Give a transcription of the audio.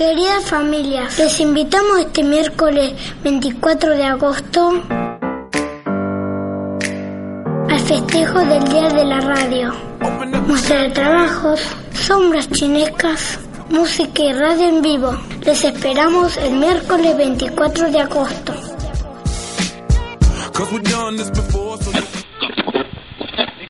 Queridas familias, les invitamos este miércoles 24 de agosto al festejo del Día de la Radio. Muestra de trabajos, sombras chinescas, música y radio en vivo. Les esperamos el miércoles 24 de agosto.